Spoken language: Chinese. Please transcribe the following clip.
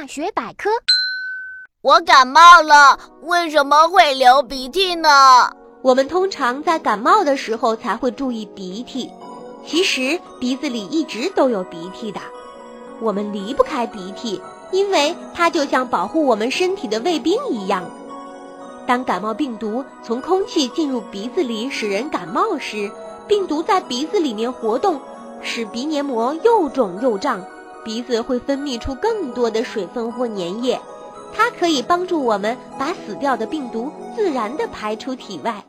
大学百科。我感冒了，为什么会流鼻涕呢？我们通常在感冒的时候才会注意鼻涕，其实鼻子里一直都有鼻涕的。我们离不开鼻涕，因为它就像保护我们身体的卫兵一样。当感冒病毒从空气进入鼻子里，使人感冒时，病毒在鼻子里面活动，使鼻黏膜又肿又胀，鼻子会分泌出更多的水分或粘液。它可以帮助我们把死掉的病毒自然地排出体外。